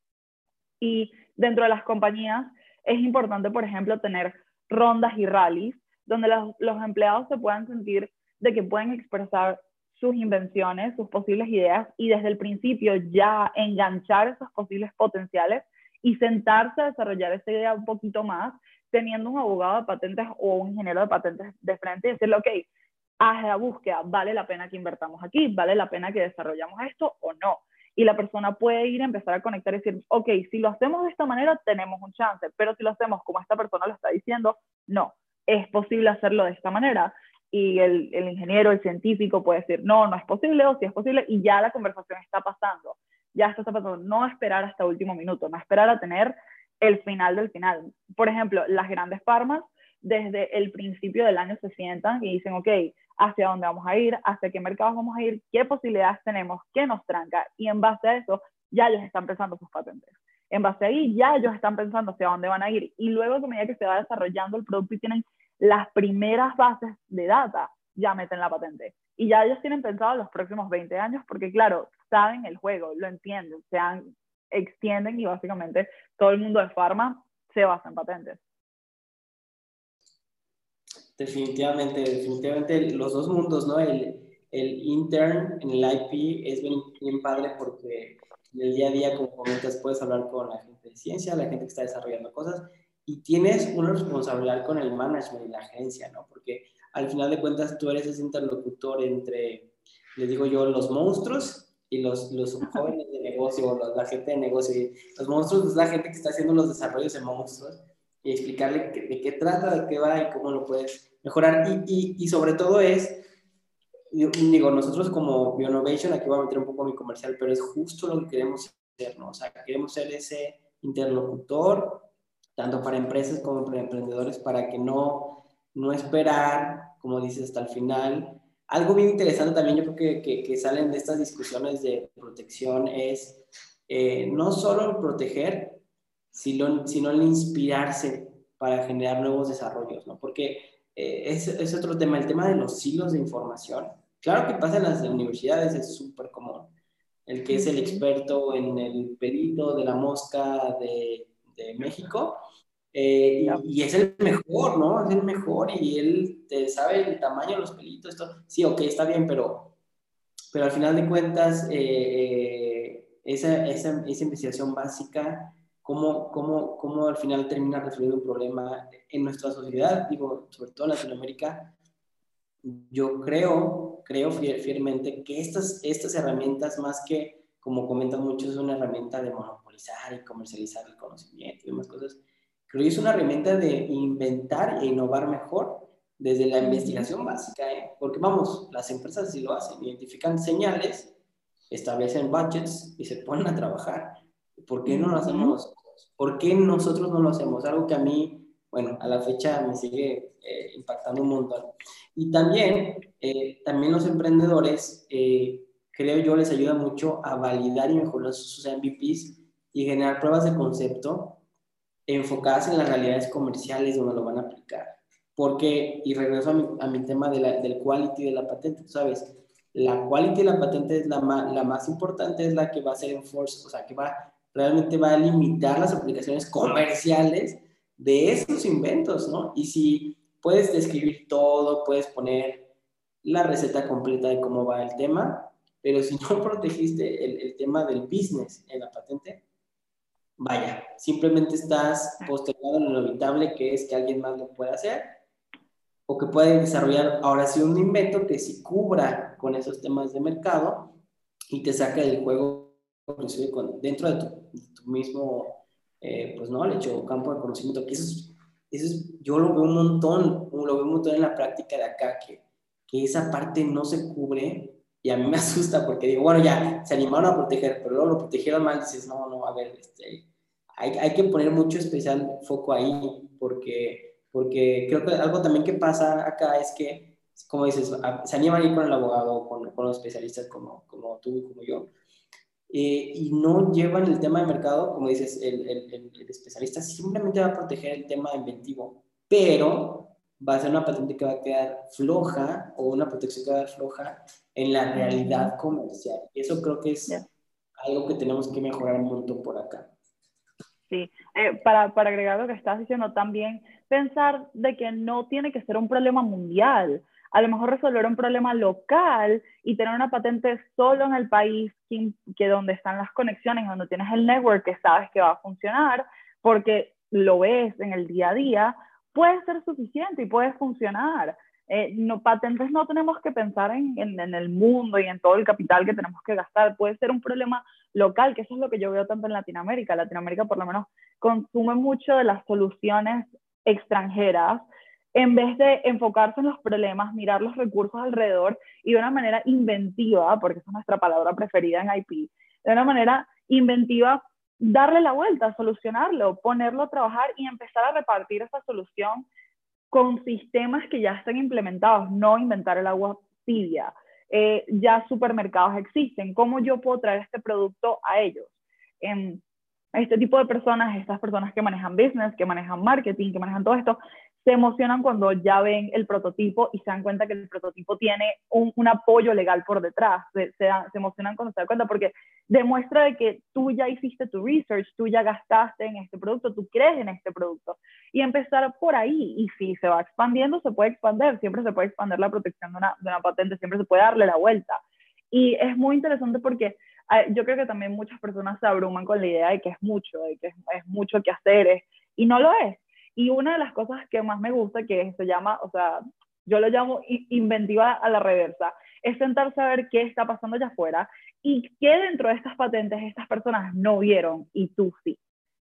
Y dentro de las compañías es importante, por ejemplo, tener rondas y rallies donde los, los empleados se puedan sentir de que pueden expresar sus invenciones, sus posibles ideas y desde el principio ya enganchar esos posibles potenciales y sentarse a desarrollar esa idea un poquito más, teniendo un abogado de patentes o un ingeniero de patentes de frente y decirle, ok, haz la búsqueda, vale la pena que invertamos aquí, vale la pena que desarrollamos esto o no. Y la persona puede ir a empezar a conectar y decir, ok, si lo hacemos de esta manera, tenemos un chance, pero si lo hacemos como esta persona lo está diciendo, no, es posible hacerlo de esta manera. Y el, el ingeniero, el científico puede decir, no, no es posible o si es posible, y ya la conversación está pasando. Ya esto está pasando, no esperar hasta último minuto, no esperar a tener el final del final. Por ejemplo, las grandes farmas desde el principio del año se sientan y dicen, ok, hacia dónde vamos a ir, hacia qué mercados vamos a ir, qué posibilidades tenemos, qué nos tranca, y en base a eso ya ellos están pensando sus patentes. En base a ahí ya ellos están pensando hacia dónde van a ir. Y luego a medida que se va desarrollando el producto y tienen las primeras bases de data, ya meten la patente. Y ya ellos tienen pensado los próximos 20 años porque claro, saben el juego, lo entienden, se extienden y básicamente todo el mundo de farma se basa en patentes.
Definitivamente, definitivamente los dos mundos, ¿no? El, el intern en el IP es bien, bien padre porque en el día a día, como comentas, puedes hablar con la gente de ciencia, la gente que está desarrollando cosas y tienes una responsabilidad con el management y la agencia, ¿no? Porque al final de cuentas tú eres ese interlocutor entre, les digo yo, los monstruos y los, los jóvenes de negocio, la gente de negocio. los monstruos es la gente que está haciendo los desarrollos de monstruos y explicarle de qué trata, de qué va y cómo lo puedes mejorar. Y, y, y sobre todo es, digo, nosotros como Bionovation, aquí voy a meter un poco mi comercial, pero es justo lo que queremos ser, ¿no? O sea, queremos ser ese interlocutor, tanto para empresas como para emprendedores, para que no, no esperar, como dices, hasta el final, algo bien interesante también, yo creo que, que, salen de estas discusiones de protección es eh, no solo el proteger, sino, sino el inspirarse para generar nuevos desarrollos, ¿no? Porque eh, es, es, otro tema, el tema de los hilos de información. Claro que pasa en las universidades, es súper común. El que es el experto en el pelito de la mosca de, de México, eh, y, es el mejor, ¿no? Es el mejor y él te sabe el tamaño de los pelitos, esto. Sí, ok, está bien, pero, pero al final de cuentas, eh, eh, esa, esa, esa, investigación básica, ¿cómo, cómo, ¿cómo al final termina resolviendo un problema en nuestra sociedad? Digo, sobre todo en Latinoamérica, yo creo, creo fielmente que estas, estas herramientas, más que, como comentan muchos, es una herramienta de monopolizar y comercializar el conocimiento y demás cosas, Creo que es una herramienta de inventar e innovar mejor desde la investigación básica, ¿eh? porque vamos, las empresas sí lo hacen, identifican señales, establecen budgets y se ponen a trabajar. ¿Por qué no lo hacemos? ¿Por qué nosotros no lo hacemos? Algo que a mí, bueno, a la fecha me sigue eh, impactando un montón. Y también, eh, también los emprendedores, creo yo, les ayuda mucho a validar y mejorar sus MVPs y generar pruebas de concepto enfocadas en las realidades comerciales donde lo van a aplicar. Porque, y regreso a mi, a mi tema de la, del quality de la patente, sabes, la quality de la patente es la, la más importante, es la que va a ser enforced, o sea, que va, realmente va a limitar las aplicaciones comerciales de esos inventos, ¿no? Y si puedes describir todo, puedes poner la receta completa de cómo va el tema, pero si no protegiste el, el tema del business en la patente, vaya, simplemente estás postergando lo inevitable que es que alguien más lo pueda hacer o que pueda desarrollar ahora sí un invento que sí cubra con esos temas de mercado y te saque del juego dentro de tu, mismo eh, pues no hecho campo de conocimiento que eso es, yo lo veo un montón lo veo un montón en la práctica de acá que, que esa parte no se cubre y a mí me asusta porque digo, bueno, ya se animaron a proteger, pero luego lo protegieron mal, dices, no, no, a ver, este, hay, hay, que poner mucho especial foco ahí, porque, porque creo que algo también que pasa acá es que, como dices, se animan a ir con el abogado, con, con los especialistas como, como tú como yo, eh, y no llevan el tema de mercado, como dices, el, el, el, especialista simplemente va a proteger el tema inventivo, pero va a ser una patente que va a quedar floja o una protección que va a quedar floja en la realidad comercial. Y eso creo que es algo que tenemos que mejorar un montón por acá.
Sí, eh, para, para agregar lo que estás diciendo también, pensar de que no tiene que ser un problema mundial. A lo mejor resolver un problema local y tener una patente solo en el país que, que donde están las conexiones, donde tienes el network que sabes que va a funcionar, porque lo ves en el día a día, puede ser suficiente y puede funcionar. Eh, no, patentes no tenemos que pensar en, en, el mundo y en todo el capital que tenemos que gastar. Puede ser un problema local, que eso es lo que yo veo tanto en Latinoamérica. Latinoamérica por lo menos consume mucho de las soluciones extranjeras en vez de enfocarse en los problemas, mirar los recursos alrededor y de una manera inventiva, porque esa es nuestra palabra preferida en IP, de una manera inventiva darle la vuelta, solucionarlo, ponerlo a trabajar y empezar a repartir esa solución con sistemas que ya están implementados, no inventar el agua tibia. Eh, ya supermercados existen, ¿cómo yo puedo traer este producto a ellos? Eh, este tipo de personas, estas personas que manejan business, que manejan marketing, que manejan todo esto, se emocionan cuando ya ven el prototipo y se dan cuenta que el prototipo tiene un, apoyo legal por detrás. Se, se, emocionan cuando se dan cuenta porque demuestra de que tú ya hiciste tu research, tú ya gastaste en este producto, tú crees en este producto. Y empezar por ahí. Y si se va expandiendo, se puede expandir. Siempre se puede expandir la protección de una, de una patente, siempre se puede darle la vuelta. Y es muy interesante porque yo creo que también muchas personas se abruman con la idea de que es mucho, de que es, mucho que hacer, y no lo es y una de las cosas que más me gusta, que se llama, o sea, yo lo llamo inventiva a la reversa, es sentarse a ver qué está pasando allá afuera y qué dentro de estas patentes estas personas no vieron y tú sí.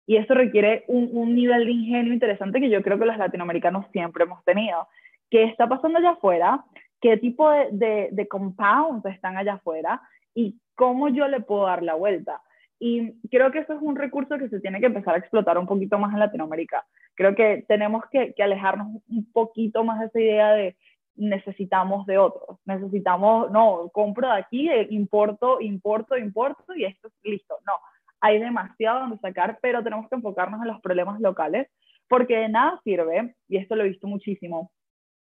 Y eso requiere un, nivel de ingenio interesante que yo creo que los latinoamericanos siempre hemos tenido. ¿Qué está pasando allá afuera? ¿Qué tipo de, de, de compounds están allá afuera? ¿Y cómo yo le puedo dar la vuelta? Y creo que eso es un recurso que se tiene que empezar a explotar un poquito más en Latinoamérica. Creo que tenemos que, que alejarnos un poquito más de esa idea de necesitamos de otros, necesitamos, no, compro de aquí, eh, importo, importo, importo y esto es listo. No, hay demasiado donde sacar, pero tenemos que enfocarnos en los problemas locales, porque de nada sirve, y esto lo he visto muchísimo,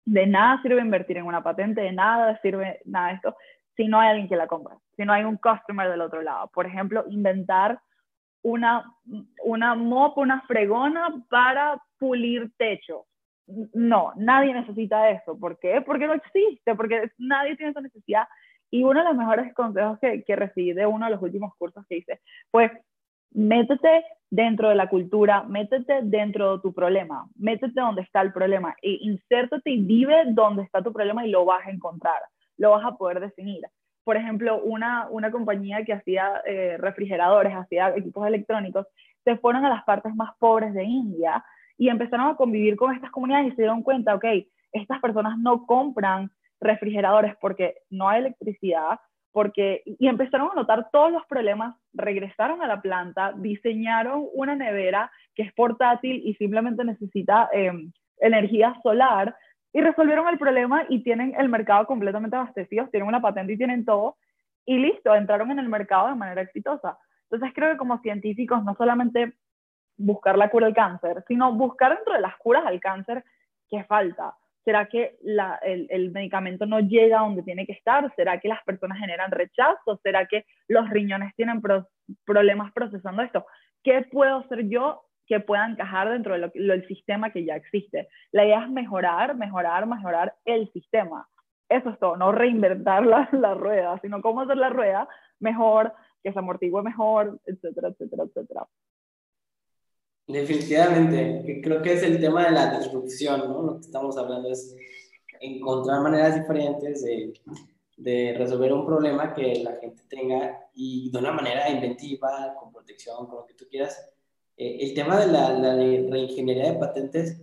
de nada sirve invertir en una patente, de nada sirve nada de esto, si no hay alguien que la compra, si no hay un customer del otro lado. Por ejemplo, inventar una, una mop, una fregona para pulir techo. No, nadie necesita eso. ¿Por qué? Porque no existe, porque nadie tiene esa necesidad. Y uno de los mejores consejos que, que recibí de uno de los últimos cursos que hice fue, métete dentro de la cultura, métete dentro de tu problema, métete donde está el problema, e insértate y vive donde está tu problema y lo vas a encontrar lo vas a poder definir. Por ejemplo, una, una compañía que hacía eh, refrigeradores, hacía equipos electrónicos, se fueron a las partes más pobres de India y empezaron a convivir con estas comunidades y se dieron cuenta, ok, estas personas no compran refrigeradores porque no hay electricidad, porque, y empezaron a notar todos los problemas, regresaron a la planta, diseñaron una nevera que es portátil y simplemente necesita eh, energía solar y resolvieron el problema y tienen el mercado completamente abastecido, tienen una patente y tienen todo, y listo, entraron en el mercado de manera exitosa. Entonces creo que como científicos no solamente buscar la cura al cáncer, sino buscar dentro de las curas al cáncer qué falta. ¿Será que el, el, medicamento no llega donde tiene que estar? ¿Será que las personas generan rechazo? ¿Será que los riñones tienen pro, problemas procesando esto? ¿Qué puedo hacer yo que pueda encajar dentro del sistema que ya existe. La idea es mejorar, mejorar, mejorar el sistema. Eso es todo, no reinventar la, la rueda, sino cómo hacer la rueda mejor, que se amortigue mejor, etcétera, etcétera, etcétera.
Definitivamente, creo que es el tema de la disrupción, ¿no? Lo que estamos hablando es encontrar maneras diferentes de, de resolver un problema que la gente tenga y de una manera inventiva, con protección, con lo que tú quieras, eh, el tema de la, la, reingeniería de patentes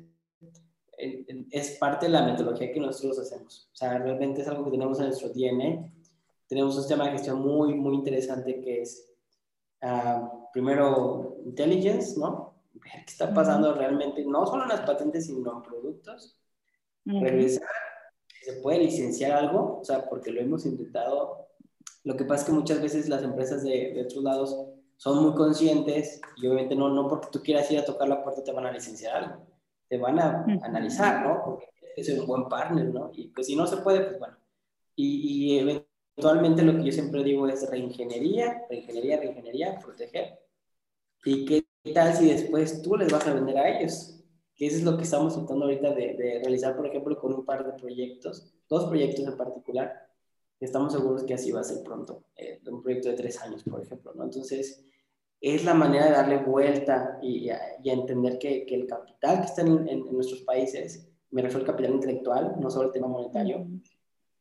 es parte de la metodología que nosotros hacemos. O sea, realmente es algo que tenemos en nuestro DNA. Tenemos un sistema de gestión muy, muy interesante que es, uh, primero, intelligence, ¿no? Ver qué está pasando realmente, no solo en las patentes, sino en productos. Revisar si se puede licenciar algo, o sea, porque lo hemos intentado Lo que pasa es que muchas veces las empresas de, de otros lados son muy conscientes y obviamente no, no porque tú quieras ir a tocar la puerta te van a licenciar algo, te van a analizar, ¿no? Porque es un buen partner, ¿no? Y pues si no se puede, pues bueno. Y, y eventualmente lo que yo siempre digo es reingeniería, reingeniería, reingeniería, proteger. ¿Y qué tal si después tú les vas a vender a ellos? Que eso es lo que estamos tratando ahorita de, de realizar, por ejemplo, con un par de proyectos, dos proyectos en particular, estamos seguros que así va a ser pronto, eh, un proyecto de tres años, por ejemplo, ¿no? Entonces, es la manera de darle vuelta y, y entender que, que, el capital que está en, en, nuestros países, me refiero al capital intelectual, no solo el tema monetario,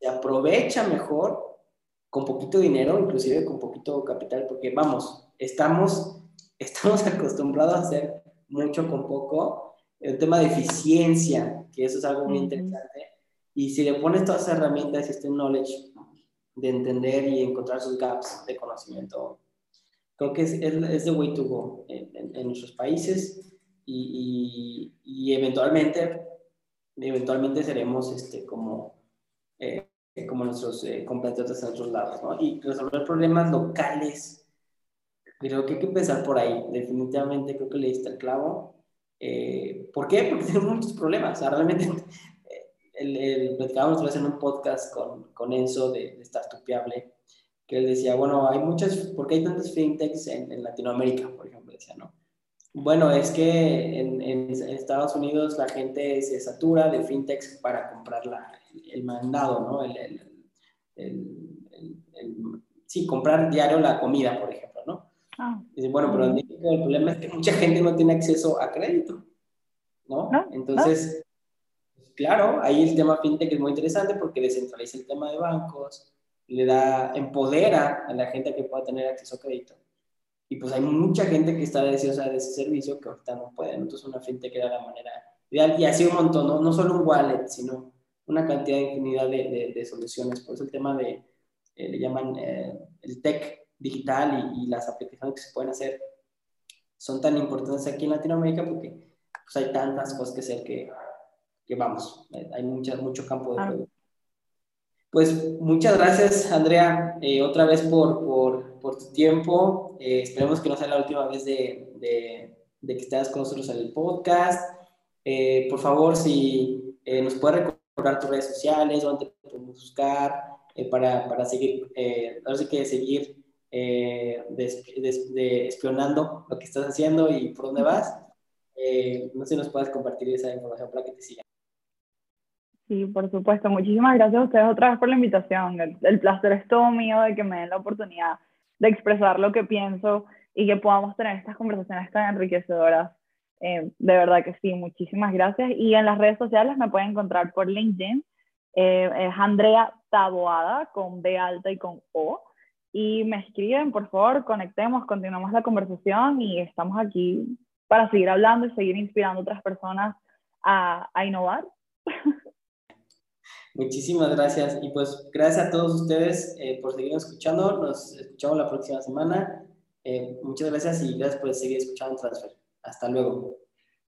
se aprovecha mejor con poquito dinero, inclusive con poquito capital, porque vamos, estamos, estamos acostumbrados a hacer mucho con poco, el tema de eficiencia, que eso es algo muy interesante, y si le pones todas esas herramientas y este knowledge de entender y encontrar sus gaps de conocimiento. Creo que es, es, the way to go en, en, nuestros países y, y, y, eventualmente, eventualmente seremos este, como, eh, como nuestros eh, competidores en otros lados, ¿no? Y resolver problemas locales. Creo que hay que empezar por ahí. Definitivamente creo que le diste el clavo. Eh, ¿Por qué? Porque tenemos muchos problemas. O sea, realmente el, el, platicábamos otra vez en un podcast con, con Enzo de, de Startupiable, que él decía, bueno, hay muchas, ¿por qué hay tantas fintechs en, en Latinoamérica, por ejemplo? Decía, ¿no? Bueno, es que en, en, Estados Unidos la gente se satura de fintechs para comprar la, el mandado, ¿no? El, el, sí, comprar diario la comida, por ejemplo, ¿no? Ah. Dice, bueno, pero en México el problema es que mucha gente no tiene acceso a crédito, ¿no? ¿No? Entonces, claro, ahí el tema fintech es muy interesante porque descentraliza el tema de bancos, le da, empodera a la gente que pueda tener acceso a crédito. Y pues hay mucha gente que está deseosa de ese servicio que ahorita no puede. Entonces una fintech era la manera ideal. Y así un montón, ¿no? no solo un wallet, sino una cantidad de infinidad de, de, soluciones. Por eso el tema de, eh, le llaman eh, el tech digital y, y, las aplicaciones que se pueden hacer son tan importantes aquí en Latinoamérica porque pues, hay tantas cosas que hacer que que vamos, hay mucha, mucho campo de juego. Pues muchas gracias, Andrea, eh, otra vez por, por, por tu tiempo. Eh, esperemos que no sea la última vez de, de, de que estés con nosotros en el podcast. Eh, por favor, si nos puedes recordar tus redes sociales, dónde te podemos buscar, para, para, seguir, ahora sí que seguir de, espionando lo que estás haciendo y por dónde vas. no sé si nos puedes compartir esa información para que te sigan.
Sí, por supuesto. Muchísimas gracias a ustedes otra vez por la invitación. El, placer es todo mío de que me den la oportunidad de expresar lo que pienso y que podamos tener estas conversaciones tan enriquecedoras. Eh, de verdad que sí, muchísimas gracias. Y en las redes sociales me pueden encontrar por LinkedIn. Eh, es Andrea Taboada con B alta y con O. Y me escriben, por favor, conectemos, continuamos la conversación y estamos aquí para seguir hablando y seguir inspirando a otras personas a, a innovar.
Muchísimas gracias. Y pues gracias a todos ustedes eh, por seguir escuchando. Nos escuchamos la próxima semana. Eh, muchas gracias y gracias por seguir escuchando Transfer. Hasta luego.